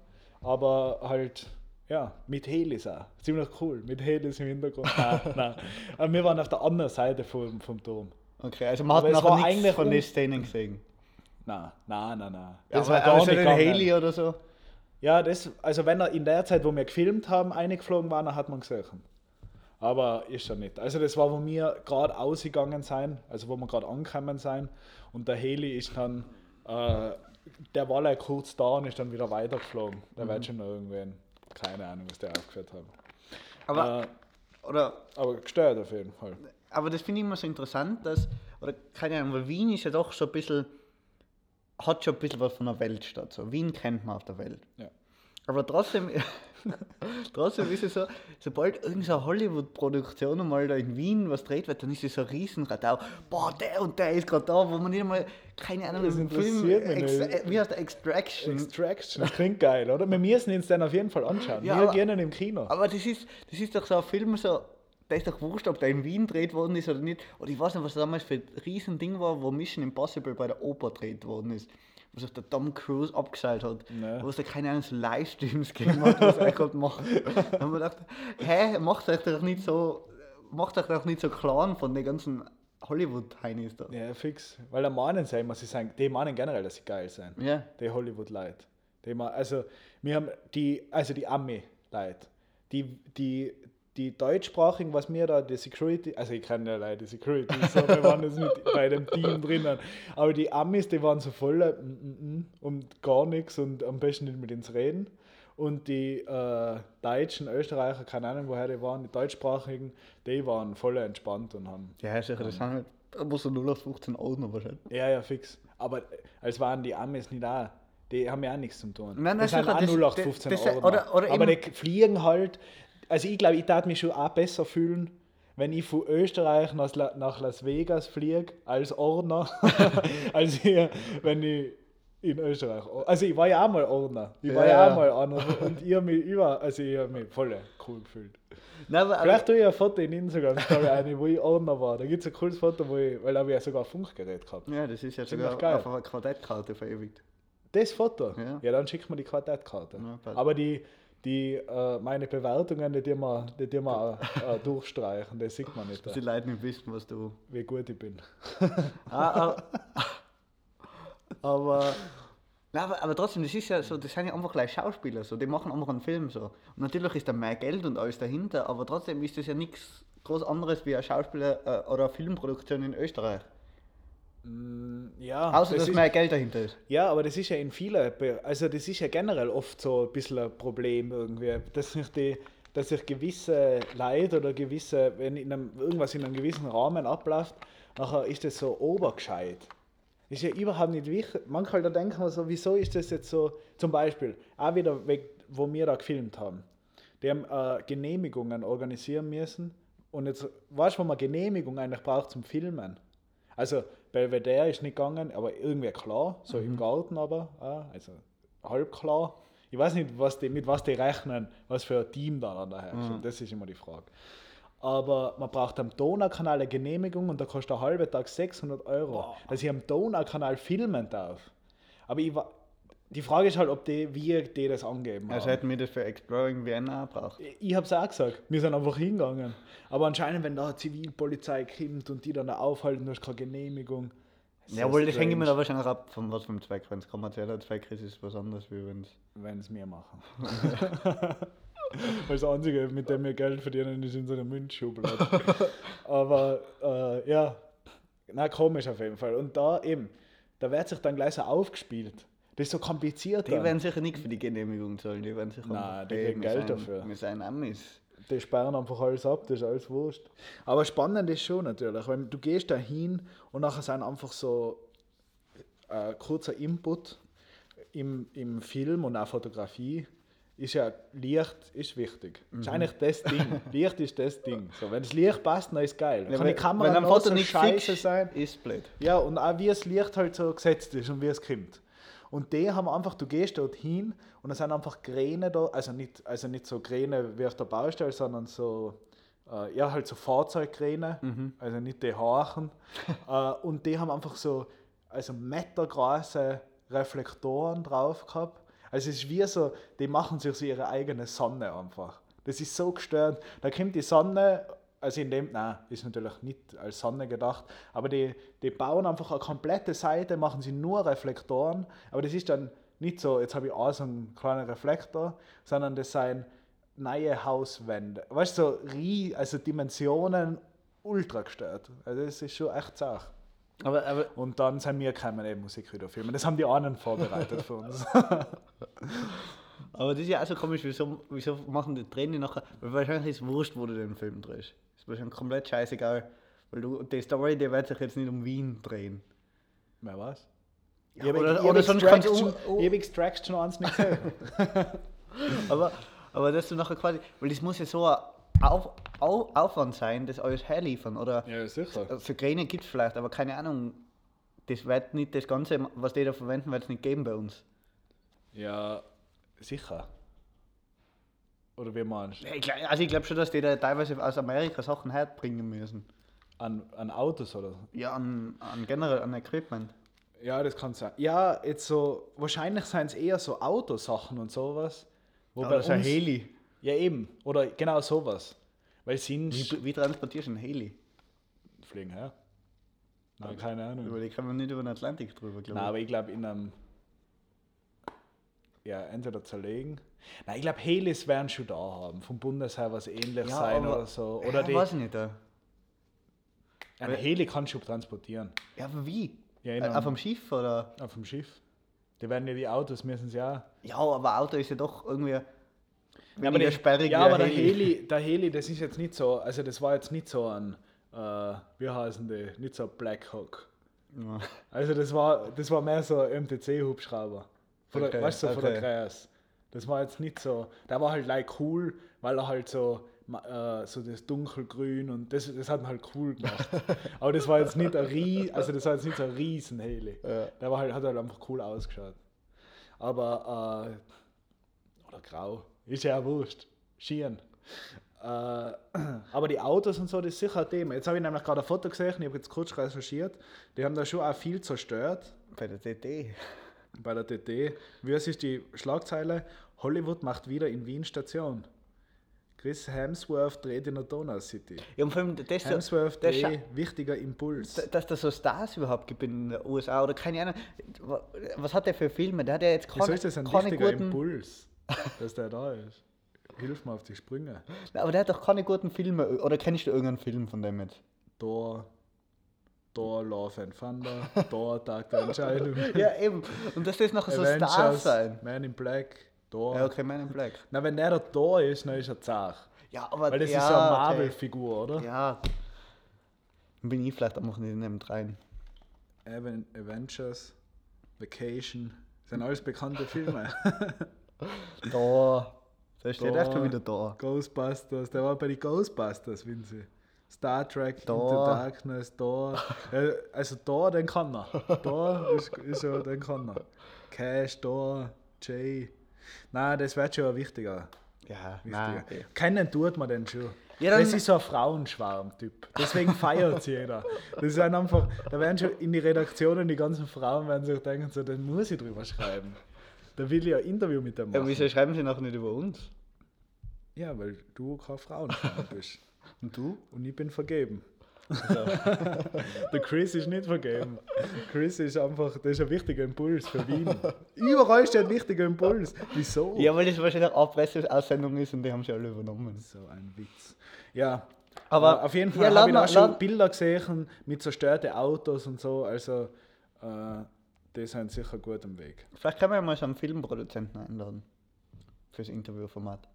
aber halt, ja, mit Helis auch. Ziemlich cool, mit Helis im Hintergrund. nein, nein. Aber wir waren auf der anderen Seite vom, vom Turm. Okay, also man hat es nachher nichts eigentlich von den Szenen gesehen. Nein, nein, nein, nein. Das war aber, aber so den. Haley oder so. Ja, das, also wenn er in der Zeit, wo wir gefilmt haben, eingeflogen war, dann hat man gesehen. Aber ist er nicht. Also das war, wo wir gerade ausgegangen sind, also wo wir gerade angekommen sind. Und der Heli ist dann, äh, der war like kurz da und ist dann wieder weitergeflogen. Der wird schon noch irgendwen, keine Ahnung, was der aufgeführt hat. Aber, äh, oder, aber gestört auf jeden Fall. aber das finde ich immer so interessant, dass, oder keine Ahnung, weil Wien ist ja doch schon ein bisschen, hat schon ein bisschen was von der Weltstadt. So. Wien kennt man auf der Welt. Ja. Aber trotzdem, trotzdem ist es so, sobald irgendeine Hollywood-Produktion mal da in Wien was dreht wird, dann ist es so ein Riesenradau. Boah, der und der ist gerade da, wo man nicht einmal, keine Ahnung, Das Film, Ex, äh, wie heißt der, Extraction. Extraction, das klingt geil, oder? Wir müssen uns den auf jeden Fall anschauen. Ja, wir aber- gehen ihn im Kino. Aber das ist, das ist doch so ein Film, so, da ist doch wurscht, ob der in Wien gedreht worden ist oder nicht. Oder ich weiß nicht, was damals für ein Riesending war, wo Mission Impossible bei der Oper gedreht worden ist. Was auch der Tom Cruise abgeschaltet hat. Nee. Wo es da keine Ahnung, so Livestreams gegeben hat, was er gerade macht. Da haben wir gedacht, hä, macht euch doch nicht so, macht euch doch nicht so klar von den ganzen Hollywood-Heinis da. Ja, fix. Weil der meinen sie immer, sie sagen, die meinen generell, dass sie geil sind. Ja. Die Hollywood-Leute. Also, wir haben die, also die Ami-Leute, die, die, die deutschsprachigen, was mir da, die Security, also ich kenne ja leider die Security, so, wir waren jetzt nicht bei dem Team drinnen, aber die Amis, die waren so voller mm, mm, mm, und gar nichts und am besten nicht mit uns reden. Und die äh, Deutschen, Österreicher, keine Ahnung woher die waren, die deutschsprachigen, die waren voll entspannt und haben Ja, sicher, das sind halt, da muss so 0 auf 15 Euro wahrscheinlich. ja, ja, fix. Aber äh, als waren die Amis nicht da. Die haben ja auch nichts zum tun. Nein, das sind auch das- 0815 das- Euro. oder- oder aber die fliegen halt. Also ich glaube, ich tat mich schon auch besser fühlen, wenn ich von Österreich nach, nach Las Vegas fliege als Ordner, als hier, wenn ich in Österreich. Also ich war ja auch mal Ordner. Ich war Ja, ja, ja. auch mal Ordner. Und habe mich über, also ich habe mich voll cool gefühlt. Nein, aber, Vielleicht tue ich ein Foto in Instagram, eine, wo ich Ordner war. Da gibt es ein cooles Foto, wo ich, weil da habe ich ja sogar ein Funkgerät gehabt. ja, das ist ja Ziemlich sogar geil. auf einer Quartettkarte verewigt. Das Foto? Ja. dann schickt mir die Quartettkarte. Ja. Aber die, die äh, meine Bewertungen, die die die wir äh, durchstreichen, das sieht man nicht, Dass die Leute nicht wissen, was du. wie gut ich bin. Ah, ah, aber, nein, aber. Aber trotzdem, das ist ja so, das sind ja einfach gleich Schauspieler, so, die machen einfach einen Film so. Und natürlich ist da mehr Geld und alles dahinter, aber trotzdem ist das ja nichts groß anderes wie ein Schauspieler äh, oder eine Filmproduktion in Österreich. Ja, Außer das dass mehr Geld dahinter ist. ja, aber das ist ja in vielen, also das ist ja generell oft so ein bisschen ein Problem irgendwie, dass sich die dass sich gewisse Leute oder gewisse, wenn in einem, irgendwas in einem gewissen Rahmen abläuft, nachher ist das so obergescheit. Ist ja überhaupt nicht wichtig. Manchmal da denken wir so, wieso ist das jetzt so, zum Beispiel, auch wieder, weg, wo wir da gefilmt haben. Die haben äh, Genehmigungen organisieren müssen und jetzt, weißt du, wo man Genehmigung eigentlich braucht zum Filmen? Also, Belvedere ist nicht gegangen, aber irgendwie klar, so im Garten aber, äh, also halb klar. Ich weiß nicht, was die, mit was die rechnen, was für ein Team da daher mhm. Das ist immer die Frage. Aber man braucht am Donaukanal eine Genehmigung und da kostet ein halber Tag 600 Euro, dass ich am Donaukanal filmen darf. Aber ich, wa- die Frage ist halt, ob die, wie die das angeben haben. Also hätten wir das für Exploring Vienna auch gebraucht. Ich habe es auch gesagt, wir sind einfach hingegangen. Aber anscheinend, wenn da Zivilpolizei kommt und die dann da aufhalten, du hast keine Genehmigung. Jawohl, das hängt immer da wahrscheinlich ab, von was für einem Zweck. Wenn es kommerzieller Zweck ist, ist es was anderes, wie wenn es. Wenn es mir machen. Weil das Einzige, mit dem wir Geld verdienen, ist in so einer Münzschublade. Aber äh, ja, na komisch auf jeden Fall. Und da eben, da wird sich dann gleich so aufgespielt. Das ist so kompliziert. Die dann. werden sicher nichts für die Genehmigung zahlen, die werden sicher Nein, die kriegen wir Geld sind- dafür. Wir sind Amis. die sperren einfach alles ab, das ist alles wurscht. Aber spannend ist schon natürlich, wenn du gehst da hin und nachher sind einfach so äh, kurzer Input im, im Film und auch Fotografie ist ja Licht ist wichtig. Das ist eigentlich das Ding. Licht ist das Ding. So, wenn das Licht passt, dann ist geil. Dann Ja, kann die wenn- Kamera wenn am Foto so nicht scheiße fix sein. ist blöd. Ja, und auch wie das Licht halt so gesetzt ist und wie es kommt. Und die haben einfach, du gehst dort hin und da sind einfach Kräne da, also nicht, also nicht so Kräne wie auf der Baustelle, sondern so, äh, ja, halt so Fahrzeugkräne, also nicht die Hachen. äh, und die haben einfach so, also metergroße Reflektoren drauf gehabt. Also es ist wie so, die machen sich so ihre eigene Sonne einfach. Das ist so gestört. Da kommt die Sonne, also in dem, nein, ist natürlich nicht als Sonne gedacht, aber die, die bauen einfach eine komplette Seite, machen sie nur Reflektoren, aber das ist dann nicht so, jetzt habe ich auch so einen kleinen Reflektor, sondern das sind neue Hauswände. Weißt du, so rie- also Dimensionen ultra gestört. Also das ist schon echt Sache. Aber, aber Und dann sind wir gekommen, eben Musikvideo filmen. Das haben die anderen vorbereitet für uns. Aber das ist ja auch so komisch, wieso, wieso machen die Tränen nachher? Weil wahrscheinlich ist es wurscht, wo du den Film drehst. Ist wahrscheinlich komplett scheißegal. Weil du, die Story, die wird sich jetzt nicht um Wien drehen. Wer was? Ja, habe oder- oder sonst kannst du um- ich hab Extraction 1 nicht gesehen. Aber, aber dass du nachher quasi, weil das muss ja so ein Auf, Au, Aufwand sein, das alles herliefern. Oder ja, sicher. für Kräne gibt es vielleicht, aber keine Ahnung. Das wird nicht das Ganze, was die da verwenden, wird es nicht geben bei uns. Ja, sicher. Oder wie meinst du? Ich also ich glaube schon, dass die da teilweise aus Amerika Sachen herbringen müssen. An, an Autos oder? Ja, an, an generell an Equipment. Ja, das kann sein. Ja, jetzt so, wahrscheinlich sind es eher so Autosachen und sowas. Wo bei Oder so ein Heli. Ja, eben. Oder genau sowas. Weil sind Wie, wie transportierst du ein Heli? fliegen her. Nein, keine Ahnung. Über die kann man nicht über den Atlantik drüber, glaube Nein, aber ich glaube in einem. Ja, entweder zerlegen. Nein, ich glaube, Helis werden schon da haben. Vom Bundesheer was ähnlich Ja, sein aber- oder so. Oder ja, die, weiß ich nicht. Ja, ein Heli kannst du transportieren. ja aber wie? Ja, Äh, einem- Auf dem Schiff oder? Auf dem Schiff. Die werden ja die Autos, müssen sie auch. Ja, aber Auto ist ja doch irgendwie. Ja, weniger der, sperrig ja, aber der Heli, der Heli, das ist jetzt nicht so, also das war jetzt nicht so ein, äh, wie heißen die, nicht so ein Black Hawk. Ja. Also das war, das war mehr so ein MTC-Hubschrauber. Von Okay, der, weißt du, so von der okay. Kreis. Das war jetzt nicht so, der war halt like cool, weil er halt so, äh, so das dunkelgrün und das, das hat ihn halt cool gemacht. Aber das war jetzt nicht ein Rie, also das war jetzt nicht so ein riesen Heli. Ja. Der war halt, hat halt einfach cool ausgeschaut. Aber, äh, oder grau, ist ja auch wurscht. Schieren. Äh, aber die Autos und so, das ist sicher ein Thema. Jetzt habe ich nämlich gerade ein Foto gesehen, ich habe jetzt kurz recherchiert. Die haben da schon auch viel zerstört Bei der TT. Bei der TT. Wie ist die Schlagzeile? Hollywood macht wieder in Wien Station. Chris Hemsworth dreht in der Donau City. Ja, und vor allem, das, Hemsworth das, Dreh, wichtiger Impuls. dass das so Stars überhaupt gibt in den USA oder keine Ahnung. wa- Was hat der für Filme? Der hat ja jetzt keine, Wieso ist das ein wichtiger guten. Impuls, dass der da ist? Hilf mir auf die Sprünge. Aber der hat doch keine guten Filme. Oder kennst du irgendeinen Film von dem jetzt? Thor, Thor, Love and Thunder, Thor, Tag der Entscheidung. Ja, eben. Und das nachher so Stars sein. Man in Black, Thor. Ja, okay, Man in Black. Na, wenn der der Thor ist, dann ist er zart. Ja, aber Weil das ja, ist so eine okay. Marvel-Figur, oder? Ja. Dann bin ich vielleicht einfach nicht in dem rein. Aven Avengers, Vacation, sind alles bekannte Filme. Da. Da steht echt schon wieder da. Ghostbusters, der war bei den Ghostbusters, Vinci. Star Trek, Da. Into Darkness, da. Ja, also da, den kann er. Da ist, ist ja, den kann er. Cash, da, Jay. Nein, das wird schon wichtiger. Ja, wichtiger. nein. Kennen tut man den schon. Ja, dann- das ist so ein Frauenschwarm-Typ. Deswegen feiert es jeder. Das sind einfach, da werden schon in die Redaktionen die ganzen Frauen werden sich denken, so, da muss ich drüber schreiben. Da will ich ein Interview mit dem Ja, machen. wieso schreiben sie nachher nicht über uns? Ja, weil du kein Frauenschwarm bist. Und du? Und ich bin vergeben. Der Chris ist nicht vergeben. Chris ist einfach, das ist ein wichtiger Impuls für Wien. Überall steht ein wichtiger Impuls. Wieso? Ja, weil das wahrscheinlich eine Presse-Aussendung ist und die haben sie alle übernommen. So ein Witz. Ja, Aber- aber auf jeden Fall ja, habe ich mal- schon Bilder gesehen mit zerstörten Autos und so. Also, äh, die sind sicher gut am Weg. Vielleicht können wir ja mal so einen Filmproduzenten einladen. Fürs Interviewformat.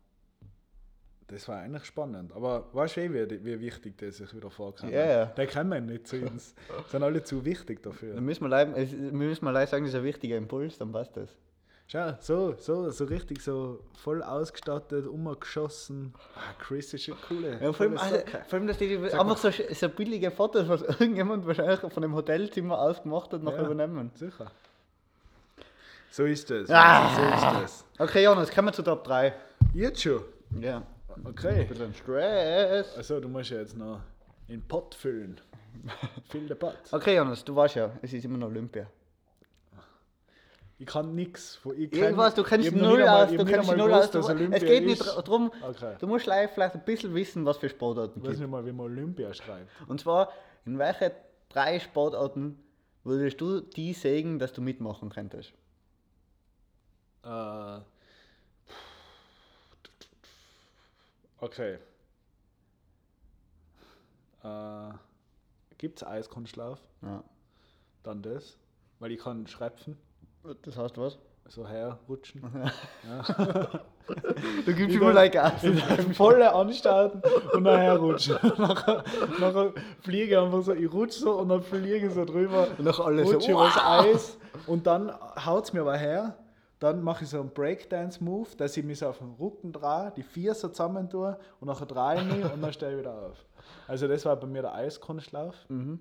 Das war eigentlich spannend. Aber weißt du, eh, wie, wie wichtig das sich wieder vorkam? Ja, ja. Der kann man nicht zu uns. Sind alle zu wichtig dafür. Dann müssen wir leider, es- wir müssen mal leider sagen, das ist ein wichtiger Impuls, dann passt das. Schau, so, so, so richtig so voll ausgestattet, umgeschossen. Ah, Chris ist eine coole. Ja, vor, allem, also, vor allem, dass die Sag einfach so, so billige Fotos, was irgendjemand wahrscheinlich von dem Hotelzimmer aus gemacht hat, noch Ja. übernehmen. Sicher. So ist das. Ah. So ist das. Okay, Jonas, kommen wir zu Top 3. Jetzt schon. Ja. Okay. Ein bisschen Stress. Also, du musst ja jetzt noch den Pott füllen. Füll den Pott. Okay, Jonas, du weißt ja, es ist immer noch Olympia. Ich kann nichts. von- Ich Irgendwas, du kennst null aus, du kennst null aus. Du, es geht nicht darum, Okay. du musst vielleicht ein bisschen wissen, was für Sportarten Ich weiß gibt. nicht mal, wie man Olympia schreibt. Und zwar, in welche drei Sportarten würdest du die sägen, dass du mitmachen könntest? Äh, okay. Äh, Gibt es Eiskunstlauf? Ja. Dann das. Weil ich kann schrepfen, Das heißt was? so herrutschen. Du gibst immer like Gas. Volle anstarten und dann herrutschen. nachher, nachher fliege ich einfach so, ich rutsche so und dann fliege ich so drüber. Und nach alles so, rutsche übers Eis und dann haut es mir aber her. Dann mache ich so einen Breakdance-Move, dass ich mich so auf den Rücken drehe, die vier so zusammen tue und nachher drehe ich mich und dann stehe ich wieder auf. Also das war bei mir der Eiskunstlauf. Mhm.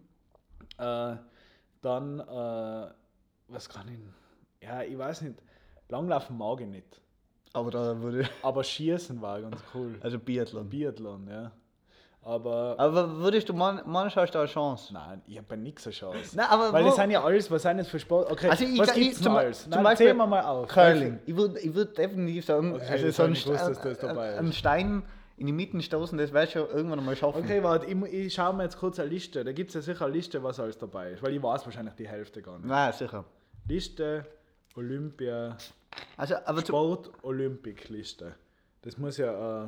Äh, dann, äh, was kann ich? Ja, ich weiß nicht. Langlaufen mag ich nicht. Aber da würde Aber Schießen war ganz cool. also Biathlon. Biathlon, ja. Aber Aber würdest du man, manchmal hast du eine Chance? nein, ich habe bei nichts eine Chance. Nein, aber Weil wo- das sind ja alles, was sind das für Sport? Okay, Also ich, was ich, gibt's zum, alles? zum Nein, Beispiel zähl mir mal auf. Curling. Ich würde ich würd definitiv sagen, Okay, also so ein, gewusst, Stein- ist. einen Stein in die Mitte stoßen, das werde ich schon irgendwann einmal schaffen. Okay, warte, ich, ich schaue mir jetzt kurz eine Liste. Da gibt es ja sicher eine Liste, was alles dabei ist. Weil ich weiß wahrscheinlich die Hälfte gar nicht. Nein, sicher. Liste, Olympia, Also, aber Sport, Olympik-Liste. Das muss ja. Äh,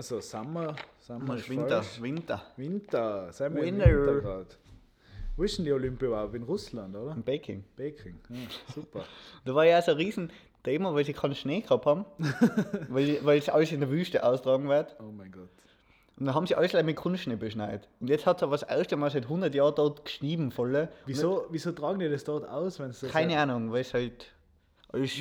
also Summer, Summer ist Winter, falsch. Winter. Winter, wir im Winter. Winter gerade. Wo ist denn die Olympia überhaupt? In Russland, oder? Im Baking. Baking, ja, super. Da war ja so ein riesen Thema, weil sie keinen Schnee gehabt haben, weil, weil es alles in der Wüste austragen wird. Oh mein Gott. Und dann haben sie alles mit Kunstschnee beschneit. Und jetzt hat es aber das erste Mal seit 100 Jahren dort geschnieben voll. Wieso, wieso tragen die das dort aus, wenn es Keine Ahnung, weil es halt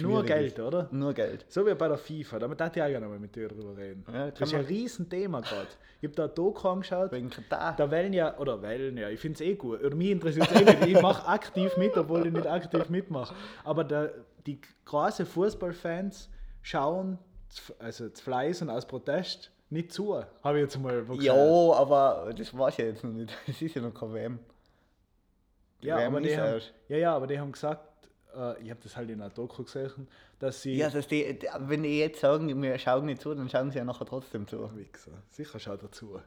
Nur Geld, oder? Nur Geld. So wie bei der FIFA, da darf ich auch gerne mal mit dir drüber reden. Ja, das ist ein. Riesenthema gerade. Ich habe da ein Doku angeschaut, Wegen Katar. da wählen ja, oder wählen ja, ich finde es eh gut, oder mich interessiert es eh nicht, ich mache aktiv mit, obwohl ich nicht aktiv mitmache. Aber der, die großen Fußballfans schauen, also zu Fleiß und aus Protest, nicht zu, habe ich jetzt mal wo Ja, gesagt. aber das war ja jetzt noch nicht. Es ist ja noch kein WM. Die ja, WM aber die haben, ja, ja, aber die haben gesagt, äh, ich habe das halt in einer Doku gesehen, dass sie... Ja, dass die, wenn die jetzt sagen, wir schauen nicht zu, dann schauen sie ja nachher trotzdem zu. Wichser, sicher schaut er zu.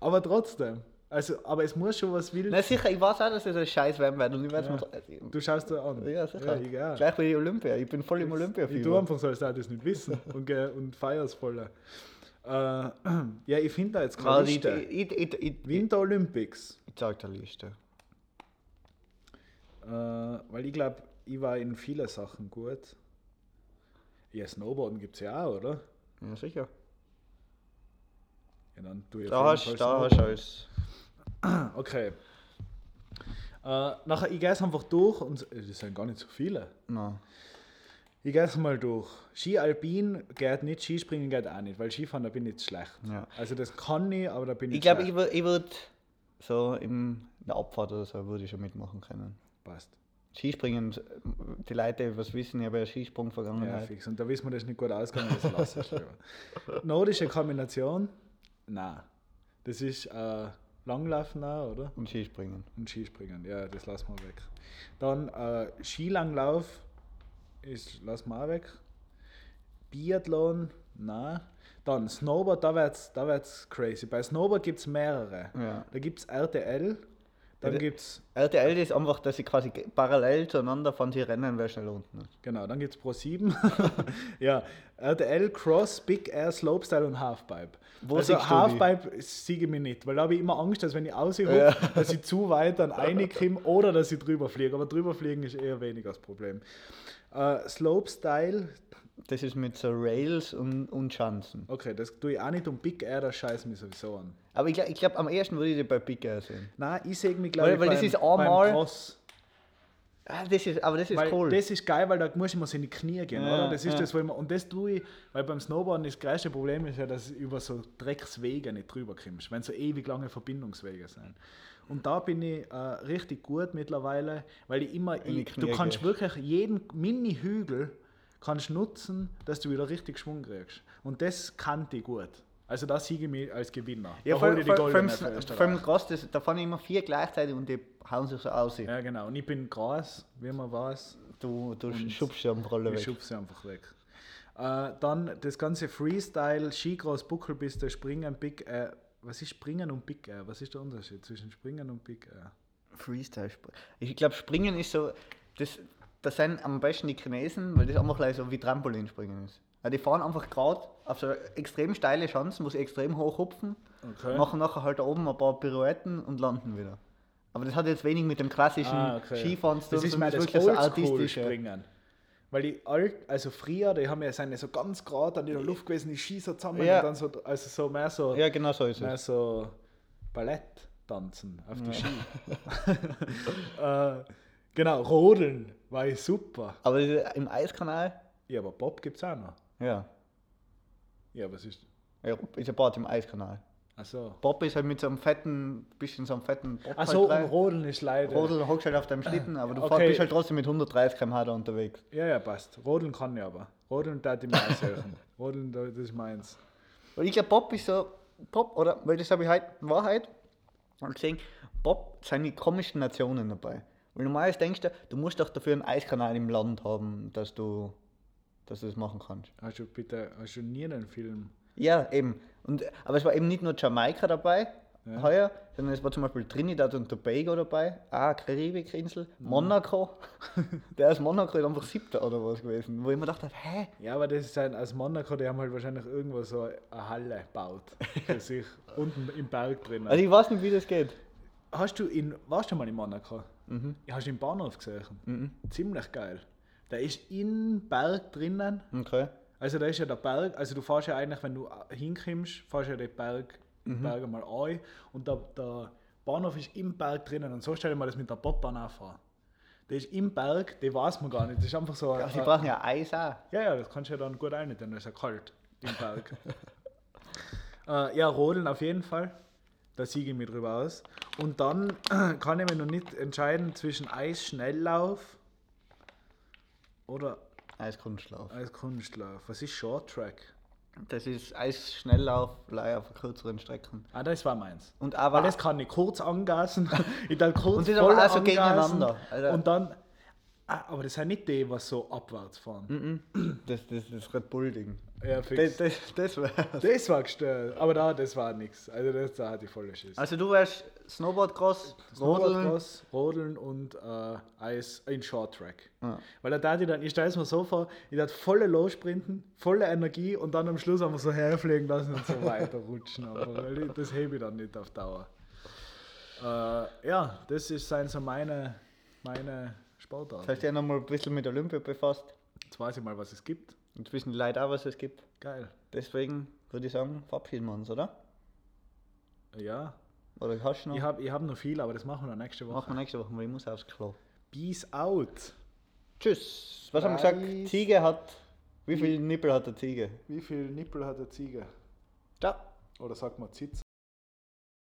Aber trotzdem, also, aber es muss schon was will. Na sicher, ich weiß auch, dass das ein scheiß WM wird und ich werde Ja. es mir... Du schaust da an. Ja, sicher. ich, ja. Gleich wie die Olympia. Ich bin voll im olympia Ich tue einfach so, als würde ich das nicht wissen und, und feier's voll. Äh, ja, ich finde da jetzt keine Also ich, Liste. ich, ich, ich, Winter Olympics. ich zeig dir Liste. Äh, weil ich glaube, ich war in vielen Sachen gut. Ja, Snowboarden gibt es ja auch, oder? Ja, sicher. Ja, dann tue ich Da hast du Fall da hast du Snowboarden. alles. Okay. Äh, nachher, ich gehe es einfach durch und das sind gar nicht so viele. Nein. Ich gehe es mal durch. Ski Alpin geht nicht, Skispringen geht auch nicht, weil Skifahren, da bin ich schlecht. Ja. Also das kann ich, aber da bin ich Ich glaube, schlecht. ich würde würd so in der Abfahrt oder so würde ich schon mitmachen können. Passt. Skispringen, die Leute, was wissen, ich habe ja Skisprung Ja, fix. Und da wissen wir, das ist nicht gut ausgegangen, lieber. Nordische Kombination? Nein. Das ist äh, Langlaufen auch, oder? und Skispringen. Und Skispringen, ja, das lassen wir weg. Dann äh, Skilanglauf ist, lassen wir auch weg. Biathlon, nein. Dann Snowboard, da wird es da wird's crazy. Bei Snowboard gibt es mehrere. Ja. Da gibt es RTL, dann Ja, gibt es RTL ist einfach, dass sie quasi parallel zueinander von sie rennen, wer schnell unten ist. Genau, dann gibt es Pro 7. ja, RTL, Cross, Big Air, Slopestyle und Halfpipe. Wo also? Halfpipe siege mir nicht, weil da habe ich immer Angst, dass wenn ich aushucke, Ja. dass ich zu weit dann reinkomme oder dass ich drüber fliege. Aber drüber fliegen ist eher weniger das Problem. Äh, Slopestyle, Das ist mit so Rails und, und Schanzen. Okay, das tue ich auch nicht um Big Air, das scheiß mich sowieso an. Aber ich glaube, ich glaub, am ersten würde ich die bei Big Air sehen. Nein, ich sehe mich, glaube Weil- ich, weil das beim, ist einmal- beim Cross. Ah, das ist, aber das ist Weil cool. das ist geil, weil da muss ich mal so in die Knie gehen, Ja, oder? Das ist ja. das, wo ich, mir- und das tue ich, weil beim Snowboarden das größte Problem ist ja, dass du über so Dreckswege nicht drüber kommst, wenn so ewig lange Verbindungswege sind. Und da bin ich äh, richtig gut mittlerweile, weil ich immer, die ich, du kannst gehst. wirklich jeden Mini-Hügel kannst nutzen, dass du wieder richtig Schwung kriegst. Und das kannte ich gut. Also da siege ich mich als Gewinner. ja, da vor, ich die vor, vor, Goldene allem- krass, das, da fahren immer vier gleichzeitig und die hauen sich so aus. Ja, genau. Und ich bin Gras, wie man weiß. Du, du schubst am Rolle Ich weg. schub sie einfach weg. Äh, dann das ganze Freestyle, Skicross, Buckelpiste, Springen, Big Air. Was ist Springen und Big Air? Was ist der Unterschied zwischen Springen und Big Air? Freestyle springen. Ich glaube, Springen ist so, das, das sind am besten die Chinesen, weil das einfach gleich so wie Trampolinspringen ist. Ja, die fahren einfach gerade auf so extrem steile Chancen, wo sie extrem hoch hupfen, Okay. machen nachher halt da oben ein paar Pirouetten und landen wieder. Aber das hat jetzt wenig mit dem klassischen Ah, okay. Skifahren zu tun, Das ist sondern das wirklich so artistische. Springen. Weil die alt, also früher, die haben ja ja so ganz gerade an der Luft gewesen, die so zusammen Ja. und dann so, also so mehr so, Ja, genau so ist mehr es. so Ballett tanzen auf die Ski. genau, Rodeln war ich super. Aber im Eiskanal, Ja, aber Bob gibt es auch noch. ja, Ja, was ist. ja ist ein Bad im Eiskanal. Achso. Bob ist halt mit so einem fetten, bisschen so einem fetten Bob Achso, halt und. Rodeln ist leider. Rodel hockst halt auf deinem Schlitten, aber du Okay. fahrst, bist halt trotzdem mit 130 km/h da unterwegs. Ja, ja, passt. Rodeln kann ich aber. Rodeln darf ich mir aussuchen. Rodeln, da- das ist meins. Und ich glaube, Bob ist so, Bob, oder, weil das habe ich heute, Wahrheit, und gesehen, Bob sind die komischsten Nationen dabei. Weil normalerweise denkst du, du musst doch dafür einen Eiskanal im Land haben, dass du, dass du das machen kannst. Hast du bitte, hast du nie einen Film? Ja, eben. Und, aber es war eben nicht nur Jamaika dabei, Ja. heuer, sondern es war zum Beispiel Trinidad und Tobago dabei, ah, Karibikinsel, Monaco. Der aus Monaco ist einfach siebter oder was gewesen, wo ich mir gedacht habe, hä? Ja, aber das ist ein, aus Monaco, die haben halt wahrscheinlich irgendwo so eine Halle gebaut. Für sich unten im Berg drin. Also ich weiß nicht, wie das geht. Hast du in, warst du mal in Monaco? Mhm. Ja, Hast du im Bahnhof gesehen? Ziemlich geil. Der ist im Berg drinnen. Okay. Also da ist ja der Berg, also du fährst ja eigentlich, wenn du hinkommst, fährst ja den Berg, den Berg einmal ein und der, der Bahnhof ist im Berg drinnen und so stell dir mal das mit der Bobbahn auch vor. Der ist im Berg, den weiß man gar nicht, das ist einfach so... Sie äh, brauchen ja Eis auch. ja, ja, das kannst du ja dann gut einnehmen, dann ist ja kalt im Berg. äh, ja, Rodeln auf jeden Fall. Da siege ich mich drüber aus. Und dann kann ich mir noch nicht entscheiden zwischen Eisschnelllauf oder Eiskunstlauf. Eiskunstlauf. Was ist Short Track? Das ist Eisschnelllauf, leider auf kürzeren Strecken. Ah, das war meins. Und Aber aber das kann ich kurz angasen. ich dann kurz Und das ist voll aber auch so gegeneinander. Also- Und dann. Ah, aber das sind nicht die, was so abwärts fahren. das, das, das Red Bull-Ding. Ja, Das, fix. das, das wär. Das war gestört. Aber da, das war nichts. Also das, da hatte ich volle Schiss. Also du wärst Snowboard-Cross, Rodeln. Snowboardcross, Rodeln und äh, Eis in Short Track. Ja. Weil da tat ich dann, ich stelle es mir so vor, ich tat volle Lossprinten, volle Energie und dann am Schluss einfach so herfliegen lassen und so weiter rutschen. Aber das hebe ich dann nicht auf Dauer. Äh, ja, das ist sind so meine, meine Das Sportarten. heißt, ja noch mal ein bisschen mit Olympia befasst. Jetzt weiß ich mal, was es gibt. Jetzt wissen die Leute auch, was es gibt. Geil. Deswegen würde ich sagen, verabschieden wir uns, oder? Ja, Oder hast du noch? ich habe ich hab noch viel, aber das machen wir dann nächste Woche. Machen wir nächste Woche, weil ich muss aufs Klo. Peace out. Tschüss. Was haben wir gesagt? Preis. Ziege hat. Wie viel Nippel hat der Ziege? Wie viel Nippel hat der Ziege? Ciao. Oder sagt man Zitz?